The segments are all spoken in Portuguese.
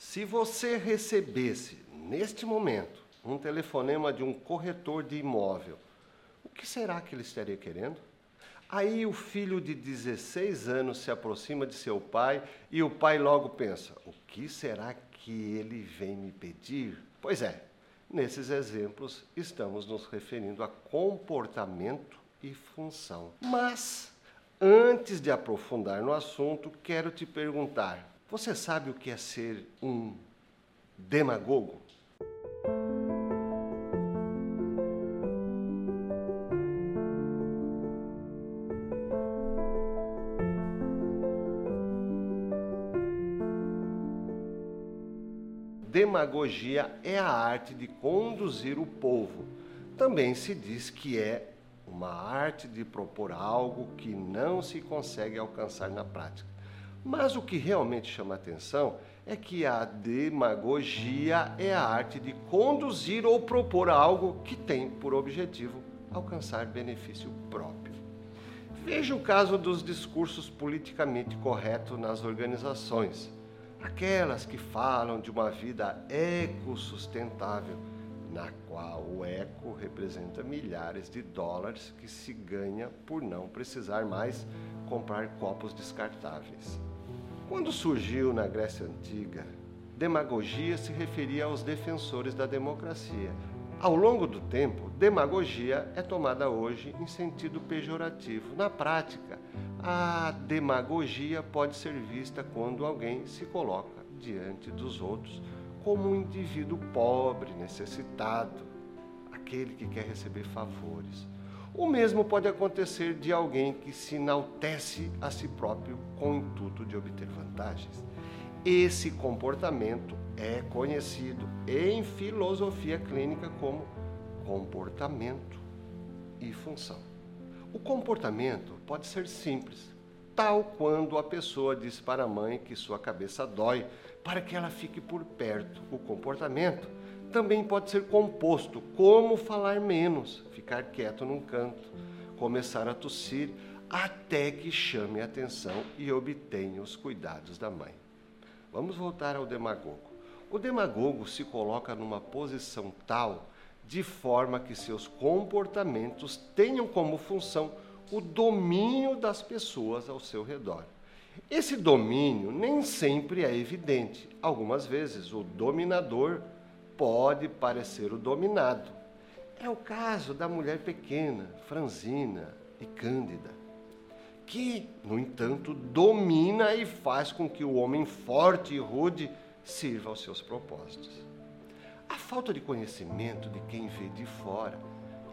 Se você recebesse, neste momento, um telefonema de um corretor de imóvel, o que será que ele estaria querendo? Aí o filho de 16 anos se aproxima de seu pai e o pai logo pensa: o que será que ele vem me pedir? Pois é, nesses exemplos estamos nos referindo a comportamento e função. Mas, antes de aprofundar no assunto, quero te perguntar: você sabe o que é ser um demagogo? Demagogia é a arte de conduzir o povo. Também se diz que é uma arte de propor algo que não se consegue alcançar na prática. Mas o que realmente chama atenção é que a demagogia é a arte de conduzir ou propor algo que tem por objetivo alcançar benefício próprio. Veja o caso dos discursos politicamente corretos nas organizações. Aquelas que falam de uma vida ecossustentável, na qual o eco representa milhares de dólares que se ganha por não precisar mais comprar copos descartáveis. Quando surgiu na Grécia Antiga, demagogia se referia aos defensores da democracia. Ao longo do tempo, demagogia é tomada hoje em sentido pejorativo. Na prática, a demagogia pode ser vista quando alguém se coloca diante dos outros como um indivíduo pobre, necessitado, aquele que quer receber favores o mesmo pode acontecer de alguém que se enaltece a si próprio com o intuito de obter vantagens. Esse comportamento é conhecido em filosofia clínica como comportamento e função. O comportamento pode ser simples, tal quando a pessoa diz para a mãe que sua cabeça dói para que ela fique por perto. O comportamento também pode ser composto, como falar menos, ficar quieto num canto, começar a tossir, até que chame a atenção e obtenha os cuidados da mãe. Vamos voltar ao demagogo. O demagogo se coloca numa posição tal de forma que seus comportamentos tenham como função o domínio das pessoas ao seu redor. Esse domínio nem sempre é evidente. Algumas vezes o dominador pode parecer o dominado. É o caso da mulher pequena, franzina e cândida, que, no entanto, domina e faz com que o homem forte e rude sirva aos seus propósitos. A falta de conhecimento de quem vê de fora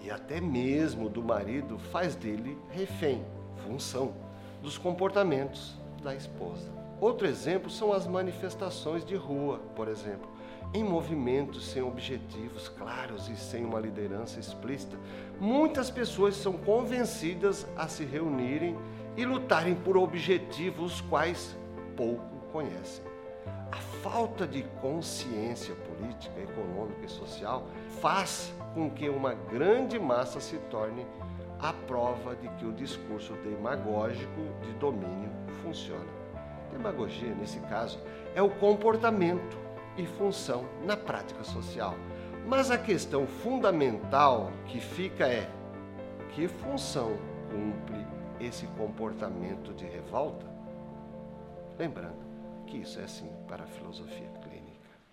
e até mesmo do marido faz dele refém, função, dos comportamentos da esposa. Outro exemplo são as manifestações de rua, por exemplo, em movimentos sem objetivos claros e sem uma liderança explícita, muitas pessoas são convencidas a se reunirem e lutarem por objetivos quais pouco conhecem. A falta de consciência política, econômica e social faz com que uma grande massa se torne a prova de que o discurso demagógico de domínio funciona. Demagogia, nesse caso, é o comportamento e função na prática social. Mas a questão fundamental que fica é: que função cumpre esse comportamento de revolta? Lembrando que isso é assim para a filosofia.